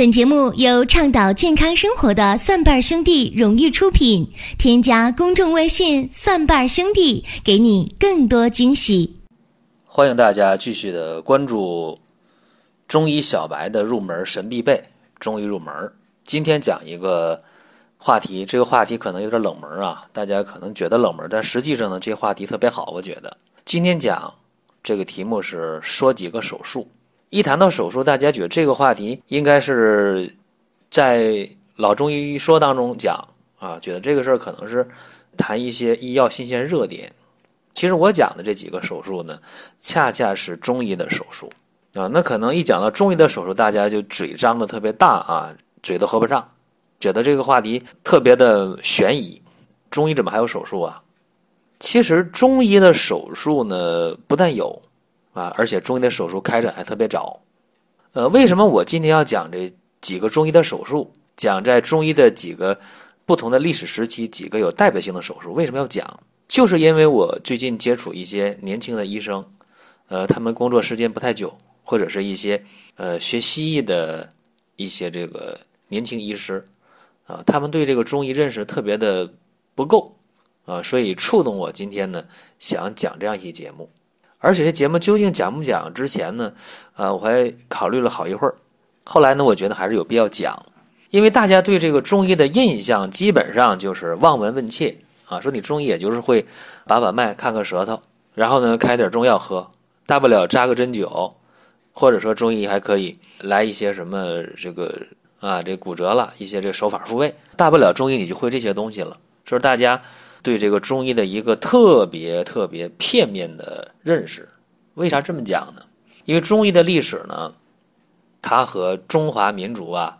本节目由倡导健康生活的蒜瓣兄弟荣誉出品。添加公众微信“蒜瓣兄弟”，给你更多惊喜。欢迎大家继续的关注中医小白的入门神必备中医入门。今天讲一个话题，这个话题可能有点冷门啊，大家可能觉得冷门，但实际上呢，这个话题特别好。我觉得今天讲这个题目是说几个手术。一谈到手术，大家觉得这个话题应该是在老中医说当中讲啊，觉得这个事儿可能是谈一些医药新鲜热点。其实我讲的这几个手术呢，恰恰是中医的手术啊。那可能一讲到中医的手术，大家就嘴张的特别大啊，嘴都合不上，觉得这个话题特别的悬疑。中医怎么还有手术啊？其实中医的手术呢，不但有。啊，而且中医的手术开展还特别早，呃，为什么我今天要讲这几个中医的手术？讲在中医的几个不同的历史时期，几个有代表性的手术，为什么要讲？就是因为我最近接触一些年轻的医生，呃，他们工作时间不太久，或者是一些呃学西医的一些这个年轻医师，啊，他们对这个中医认识特别的不够，啊，所以触动我今天呢想讲这样一期节目。而且这节目究竟讲不讲？之前呢，呃，我还考虑了好一会儿。后来呢，我觉得还是有必要讲，因为大家对这个中医的印象基本上就是望闻问切啊，说你中医也就是会把把脉、看看舌头，然后呢开点中药喝，大不了扎个针灸，或者说中医还可以来一些什么这个啊，这骨折了一些这手法复位，大不了中医你就会这些东西了，就是大家。对这个中医的一个特别特别片面的认识，为啥这么讲呢？因为中医的历史呢，它和中华民族啊，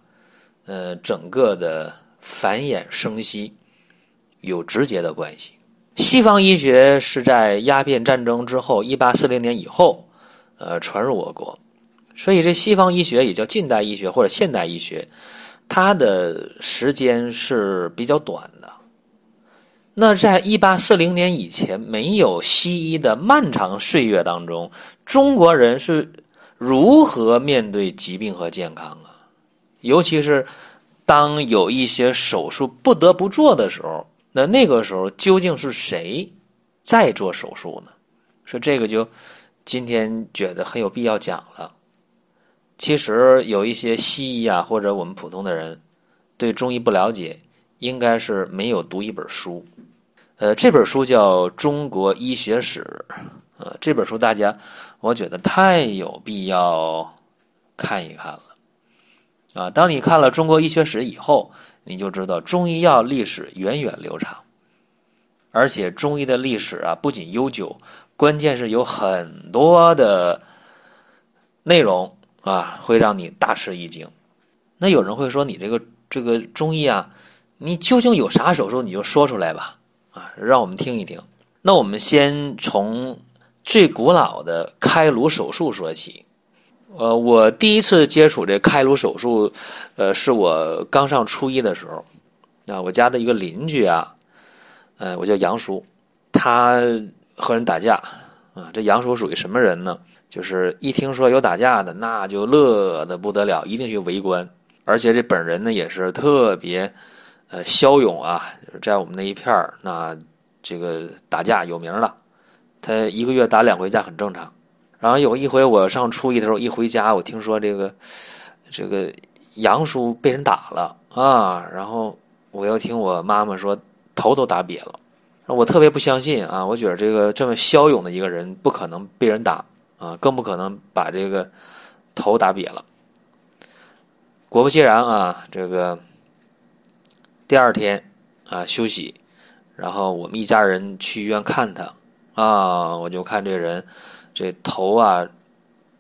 呃，整个的繁衍生息有直接的关系。西方医学是在鸦片战争之后，一八四零年以后，呃，传入我国，所以这西方医学也叫近代医学或者现代医学，它的时间是比较短的。那在一八四零年以前，没有西医的漫长岁月当中，中国人是如何面对疾病和健康啊？尤其是当有一些手术不得不做的时候，那那个时候究竟是谁在做手术呢？说这个就今天觉得很有必要讲了。其实有一些西医啊，或者我们普通的人对中医不了解，应该是没有读一本书。呃，这本书叫《中国医学史》，呃，这本书大家，我觉得太有必要看一看了。啊，当你看了《中国医学史》以后，你就知道中医药历史源远流长，而且中医的历史啊不仅悠久，关键是有很多的内容啊会让你大吃一惊。那有人会说，你这个这个中医啊，你究竟有啥手术，你就说出来吧。啊，让我们听一听。那我们先从最古老的开颅手术说起。呃，我第一次接触这开颅手术，呃，是我刚上初一的时候。啊，我家的一个邻居啊，呃，我叫杨叔，他和人打架。啊，这杨叔属于什么人呢？就是一听说有打架的，那就乐得不得了，一定去围观。而且这本人呢，也是特别。呃，骁勇啊，在我们那一片儿，那这个打架有名了。他一个月打两回架很正常。然后有一回我上初一的时候，一回家，我听说这个这个杨叔被人打了啊。然后我又听我妈妈说头都打瘪了，我特别不相信啊。我觉得这个这么骁勇的一个人不可能被人打啊，更不可能把这个头打瘪了。果不其然啊，这个。第二天，啊休息，然后我们一家人去医院看他，啊，我就看这人，这头啊，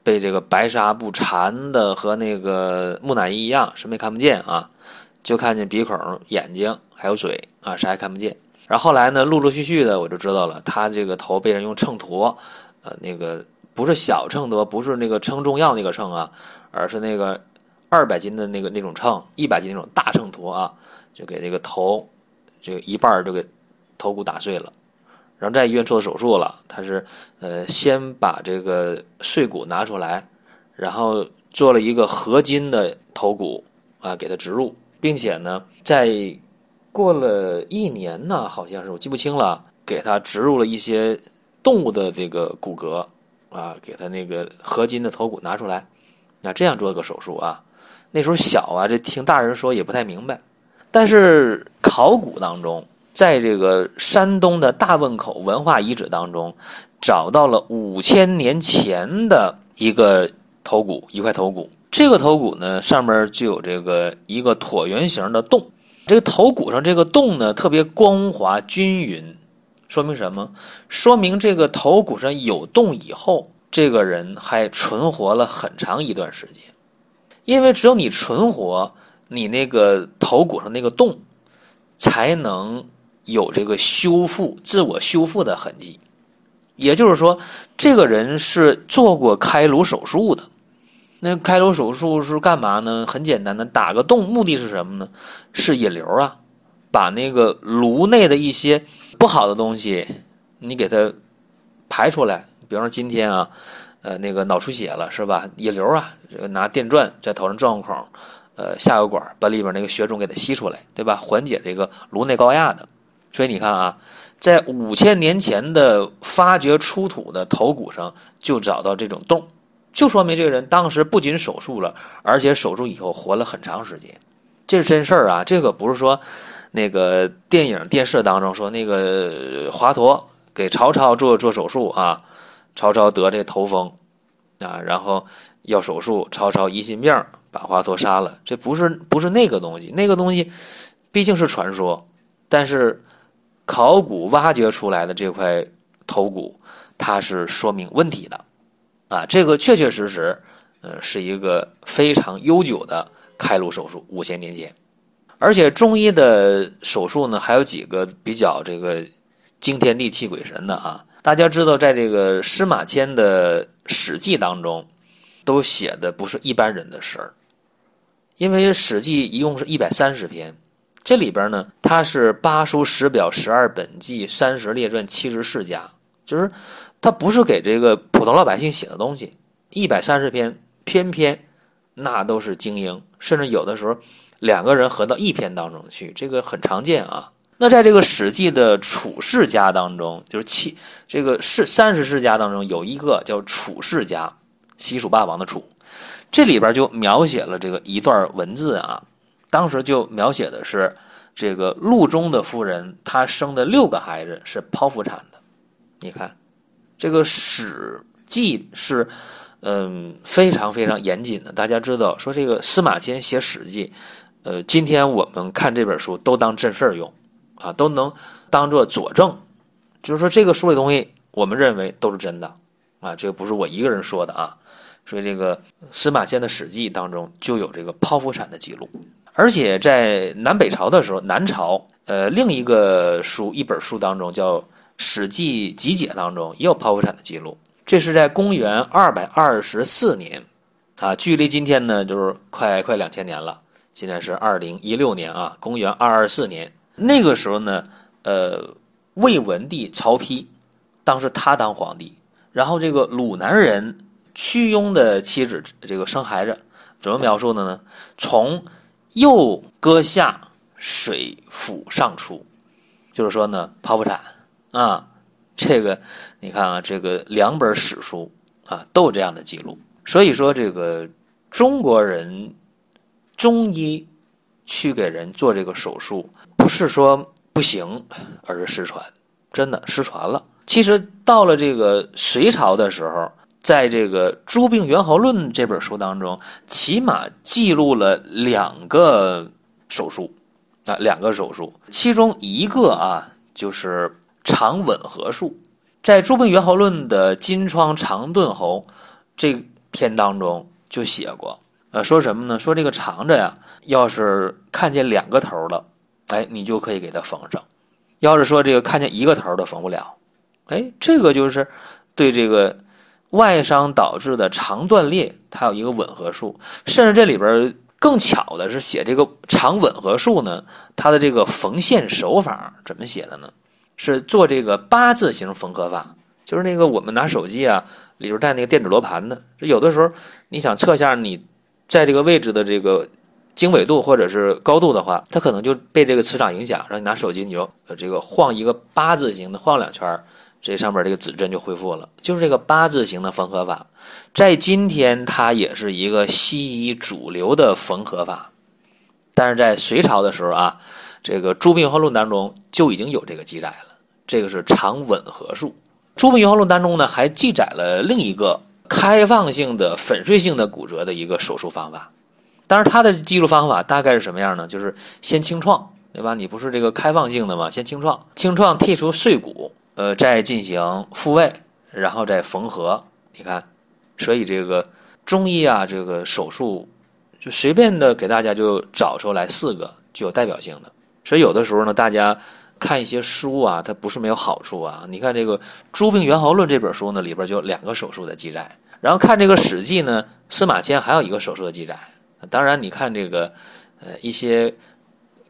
被这个白纱布缠的和那个木乃伊一样，什么也看不见啊，就看见鼻孔、眼睛还有嘴啊，啥也看不见。然后后来呢，陆陆续续的我就知道了，他这个头被人用秤砣，呃，那个不是小秤砣，不是那个称重要那个秤啊，而是那个二百斤的那个那种秤，一百斤那种大秤砣啊。就给这个头，这个一半就给头骨打碎了，然后在医院做手术了。他是呃先把这个碎骨拿出来，然后做了一个合金的头骨啊，给他植入，并且呢，在过了一年呢，好像是我记不清了，给他植入了一些动物的这个骨骼啊，给他那个合金的头骨拿出来，那这样做个手术啊。那时候小啊，这听大人说也不太明白，但是考古当中，在这个山东的大汶口文化遗址当中，找到了五千年前的一个头骨，一块头骨。这个头骨呢，上面就有这个一个椭圆形的洞。这个头骨上这个洞呢，特别光滑均匀，说明什么？说明这个头骨上有洞以后，这个人还存活了很长一段时间。因为只有你存活，你那个头骨上那个洞，才能有这个修复、自我修复的痕迹。也就是说，这个人是做过开颅手术的。那开颅手术是干嘛呢？很简单的，打个洞，目的是什么呢？是引流啊，把那个颅内的一些不好的东西，你给它排出来。比方说今天啊，呃，那个脑出血了是吧？引流啊，拿电钻在头上钻个孔，呃，下个管把里边那个血肿给它吸出来，对吧？缓解这个颅内高压的。所以你看啊，在五千年前的发掘出土的头骨上就找到这种洞。就说明这个人当时不仅手术了，而且手术以后活了很长时间，这是真事儿啊！这个不是说那个电影、电视当中说那个华佗给曹操做做手术啊，曹操得这头风啊，然后要手术，曹操疑心病把华佗杀了，这不是不是那个东西，那个东西毕竟是传说，但是考古挖掘出来的这块头骨，它是说明问题的。啊，这个确确实实，呃，是一个非常悠久的开颅手术，五千年前。而且中医的手术呢，还有几个比较这个惊天地泣鬼神的啊。大家知道，在这个司马迁的《史记》当中，都写的不是一般人的事儿，因为《史记》一共是一百三十篇，这里边呢，它是八书、十表、十二本纪、三十列传、七十世家，就是。他不是给这个普通老百姓写的东西，一百三十篇，篇篇那都是精英，甚至有的时候两个人合到一篇当中去，这个很常见啊。那在这个《史记》的楚世家当中，就是七这个世三十世家当中有一个叫楚世家，西楚霸王的楚，这里边就描写了这个一段文字啊，当时就描写的是这个陆中的夫人，她生的六个孩子是剖腹产的，你看。这个《史记》是，嗯，非常非常严谨的。大家知道，说这个司马迁写《史记》，呃，今天我们看这本书都当正事儿用，啊，都能当做佐证。就是说，这个书里东西，我们认为都是真的，啊，这个不是我一个人说的啊。所以，这个司马迁的《史记》当中就有这个剖腹产的记录，而且在南北朝的时候，南朝，呃，另一个书一本书当中叫。《史记集解》当中也有剖腹产的记录，这是在公元二百二十四年，啊，距离今天呢就是快快两千年了。现在是二零一六年啊，公元二二四年，那个时候呢，呃，魏文帝曹丕，当时他当皇帝，然后这个鲁南人屈庸的妻子这个生孩子，怎么描述的呢？从右割下，水府上出，就是说呢，剖腹产。啊，这个你看啊，这个两本史书啊都有这样的记录。所以说，这个中国人中医去给人做这个手术，不是说不行，而是失传，真的失传了。其实到了这个隋朝的时候，在这个《诸病源候论》这本书当中，起码记录了两个手术啊，两个手术，其中一个啊就是。肠吻合术，在《诸病源候论》的《金疮肠钝喉》这篇当中就写过，呃，说什么呢？说这个肠子呀，要是看见两个头的，哎，你就可以给它缝上；要是说这个看见一个头的缝不了，哎，这个就是对这个外伤导致的肠断裂，它有一个吻合术。甚至这里边更巧的是，写这个肠吻合术呢，它的这个缝线手法怎么写的呢？是做这个八字形缝合法，就是那个我们拿手机啊，里边带那个电子罗盘的。有的时候你想测一下你在这个位置的这个经纬度或者是高度的话，它可能就被这个磁场影响，让你拿手机你就这个晃一个八字形的晃两圈，这上面这个指针就恢复了。就是这个八字形的缝合法，在今天它也是一个西医主流的缝合法，但是在隋朝的时候啊，这个《诸病源论》当中就已经有这个记载了。这个是长吻合术。《诸病源论》当中呢，还记载了另一个开放性的粉碎性的骨折的一个手术方法。当然，它的记录方法大概是什么样呢？就是先清创，对吧？你不是这个开放性的吗？先清创，清创剔除碎骨，呃，再进行复位，然后再缝合。你看，所以这个中医啊，这个手术就随便的给大家就找出来四个具有代表性的。所以有的时候呢，大家看一些书啊，它不是没有好处啊。你看这个《诸病源候论》这本书呢，里边就有两个手术的记载。然后看这个《史记》呢，司马迁还有一个手术的记载。当然，你看这个，呃，一些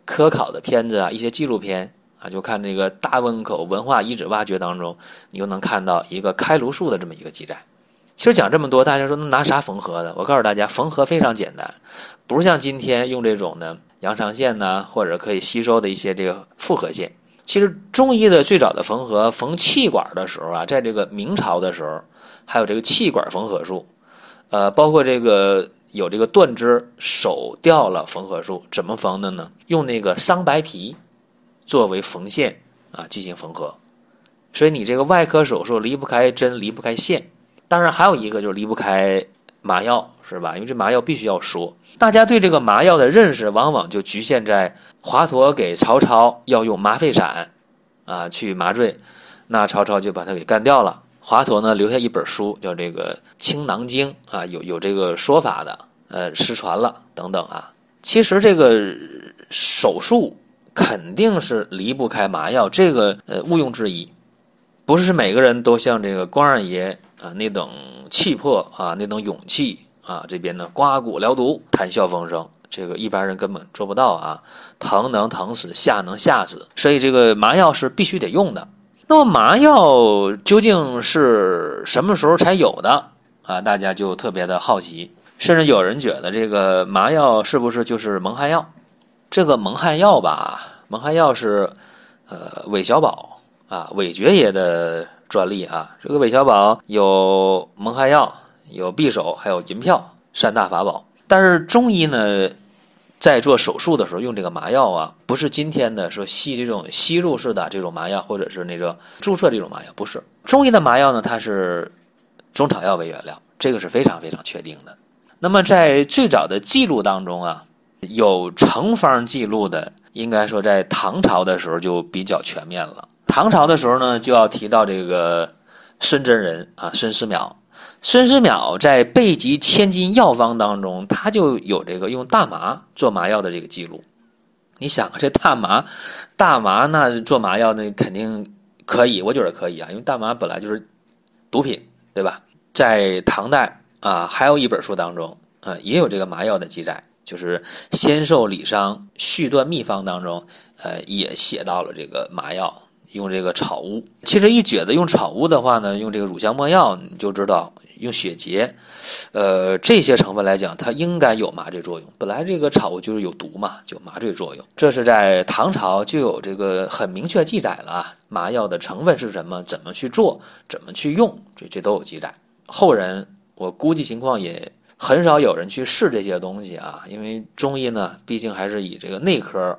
科考的片子啊，一些纪录片啊，就看这个大汶口文化遗址挖掘当中，你就能看到一个开颅术的这么一个记载。其实讲这么多，大家说拿啥缝合的？我告诉大家，缝合非常简单，不是像今天用这种的羊肠线呢，或者可以吸收的一些这个复合线。其实中医的最早的缝合，缝气管的时候啊，在这个明朝的时候，还有这个气管缝合术，呃，包括这个。有这个断肢手掉了缝合术，怎么缝的呢？用那个桑白皮作为缝线啊，进行缝合。所以你这个外科手术离不开针，离不开线。当然还有一个就是离不开麻药，是吧？因为这麻药必须要说。大家对这个麻药的认识，往往就局限在华佗给曹操要用麻沸散啊去麻醉，那曹操就把他给干掉了。华佗呢留下一本书，叫这个《青囊经》啊，有有这个说法的，呃，失传了等等啊。其实这个手术肯定是离不开麻药，这个呃毋庸置疑。不是每个人都像这个关二爷啊那等气魄啊那等勇气啊，这边呢刮骨疗毒，谈笑风生，这个一般人根本做不到啊。疼能疼死，吓能吓死，所以这个麻药是必须得用的。那么麻药究竟是什么时候才有的啊？大家就特别的好奇，甚至有人觉得这个麻药是不是就是蒙汗药？这个蒙汗药吧，蒙汗药是呃韦小宝啊韦爵爷的专利啊。这个韦小宝有蒙汗药，有匕首，还有银票三大法宝。但是中医呢？在做手术的时候用这个麻药啊，不是今天的说吸这种吸入式的这种麻药，或者是那个注射这种麻药，不是。中医的麻药呢，它是中草药为原料，这个是非常非常确定的。那么在最早的记录当中啊，有成方记录的，应该说在唐朝的时候就比较全面了。唐朝的时候呢，就要提到这个孙真人啊，孙思邈。孙思邈在《备急千金药方》当中，他就有这个用大麻做麻药的这个记录。你想啊，这大麻，大麻那做麻药那肯定可以，我觉得可以啊，因为大麻本来就是毒品，对吧？在唐代啊，还有一本书当中啊，也有这个麻药的记载，就是《仙寿礼伤续断秘方》当中，呃，也写到了这个麻药。用这个草乌，其实一觉得用草乌的话呢，用这个乳香没药，你就知道用血竭，呃，这些成分来讲，它应该有麻醉作用。本来这个草乌就是有毒嘛，就麻醉作用。这是在唐朝就有这个很明确记载了啊，麻药的成分是什么，怎么去做，怎么去用，这这都有记载。后人我估计情况也很少有人去试这些东西啊，因为中医呢，毕竟还是以这个内科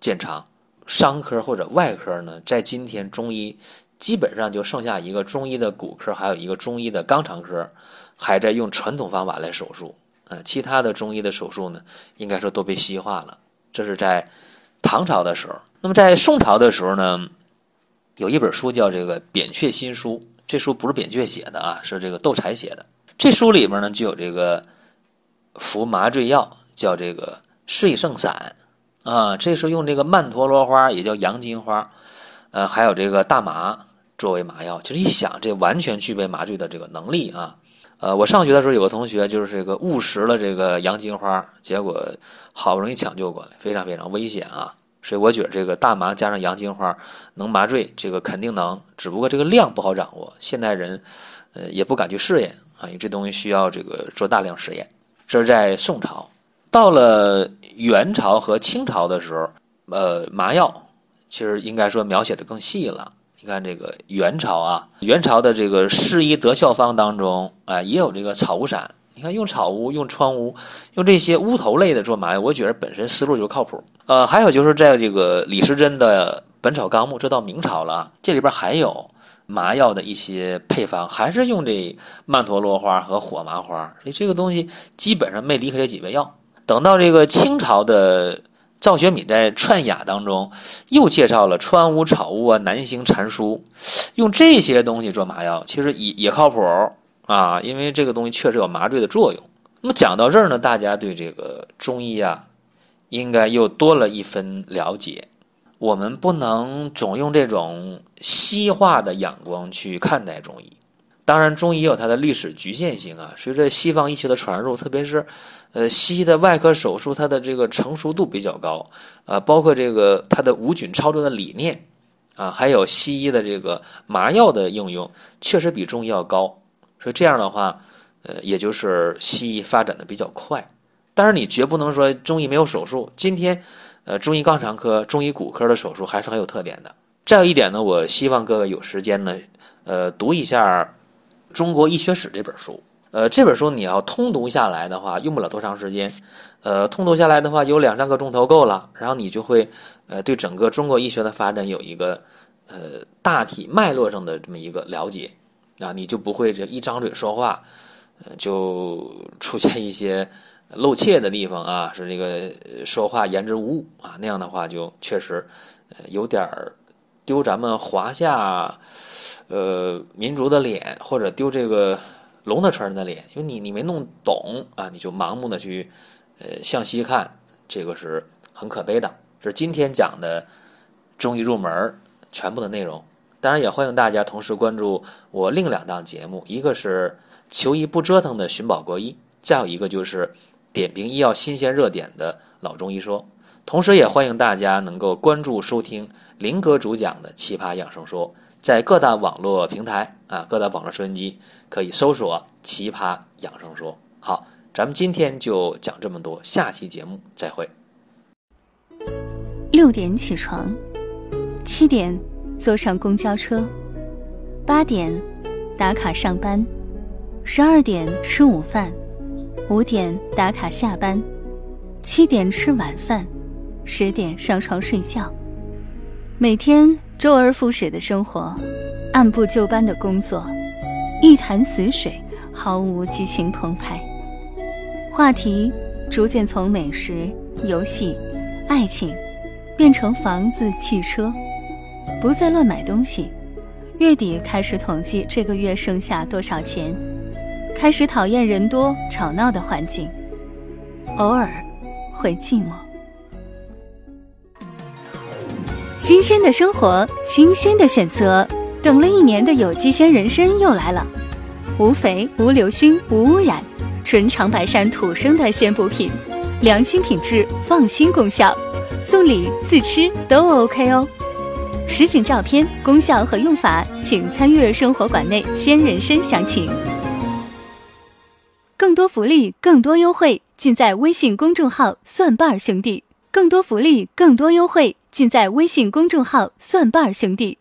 见长。伤科或者外科呢，在今天中医基本上就剩下一个中医的骨科，还有一个中医的肛肠科，还在用传统方法来手术。呃，其他的中医的手术呢，应该说都被西化了。这是在唐朝的时候。那么在宋朝的时候呢，有一本书叫这个《扁鹊新书》，这书不是扁鹊写的啊，是这个窦柴写的。这书里面呢就有这个服麻醉药，叫这个睡圣散。啊，这是用这个曼陀罗花，也叫洋金花，呃，还有这个大麻作为麻药。其实一想，这完全具备麻醉的这个能力啊。呃，我上学的时候有个同学就是这个误食了这个洋金花，结果好不容易抢救过来，非常非常危险啊。所以我觉得这个大麻加上洋金花能麻醉，这个肯定能，只不过这个量不好掌握，现代人呃也不敢去试验啊，因为这东西需要这个做大量实验。这是在宋朝。到了元朝和清朝的时候，呃，麻药其实应该说描写的更细了。你看这个元朝啊，元朝的这个适医德效方当中，啊，也有这个草乌散。你看用草乌、用川乌、用这些乌头类的做麻药，我觉得本身思路就靠谱。呃，还有就是在这个李时珍的《本草纲目》，这到明朝了，这里边还有麻药的一些配方，还是用这曼陀罗花和火麻花，所以这个东西基本上没离开这几味药。等到这个清朝的。赵学敏在《串雅》当中又介绍了川乌、草乌啊、南星、蟾酥，用这些东西做麻药，其实也也靠谱啊，因为这个东西确实有麻醉的作用。那么讲到这儿呢，大家对这个中医啊，应该又多了一分了解。我们不能总用这种西化的眼光去看待中医。当然，中医有它的历史局限性啊。随着西方医学的传入，特别是，呃，西医的外科手术，它的这个成熟度比较高，啊，包括这个它的无菌操作的理念，啊，还有西医的这个麻药的应用，确实比中医要高。所以这样的话，呃，也就是西医发展的比较快。但是你绝不能说中医没有手术。今天，呃，中医肛肠科、中医骨科的手术还是很有特点的。再有一点呢，我希望各位有时间呢，呃，读一下。《中国医学史》这本书，呃，这本书你要通读下来的话，用不了多长时间，呃，通读下来的话有两三个钟头够了，然后你就会，呃，对整个中国医学的发展有一个，呃，大体脉络上的这么一个了解，啊，你就不会这一张嘴说话，呃，就出现一些露怯的地方啊，是这个说话言之无物啊，那样的话就确实，呃，有点儿。丢咱们华夏，呃，民族的脸，或者丢这个龙的传人的脸，因为你你没弄懂啊，你就盲目的去，呃，向西看，这个是很可悲的。是今天讲的中医入门全部的内容。当然，也欢迎大家同时关注我另两档节目，一个是求医不折腾的寻宝国医，再有一个就是点评医药新鲜热点的老中医说。同时，也欢迎大家能够关注收听。林哥主讲的《奇葩养生说》在各大网络平台啊，各大网络收音机可以搜索《奇葩养生说》。好，咱们今天就讲这么多，下期节目再会。六点起床，七点坐上公交车，八点打卡上班，十二点吃午饭，五点打卡下班，七点吃晚饭，十点上床睡觉。每天周而复始的生活，按部就班的工作，一潭死水，毫无激情澎湃。话题逐渐从美食、游戏、爱情，变成房子、汽车，不再乱买东西。月底开始统计这个月剩下多少钱，开始讨厌人多吵闹的环境，偶尔会寂寞。新鲜的生活，新鲜的选择。等了一年的有机鲜人参又来了，无肥、无硫熏、无污染，纯长白山土生的鲜补品，良心品质，放心功效，送礼自吃都 OK 哦。实景照片、功效和用法，请参阅生活馆内鲜人参详情。更多福利，更多优惠，尽在微信公众号“蒜瓣兄弟”。更多福利，更多优惠。尽在微信公众号“蒜瓣兄弟”。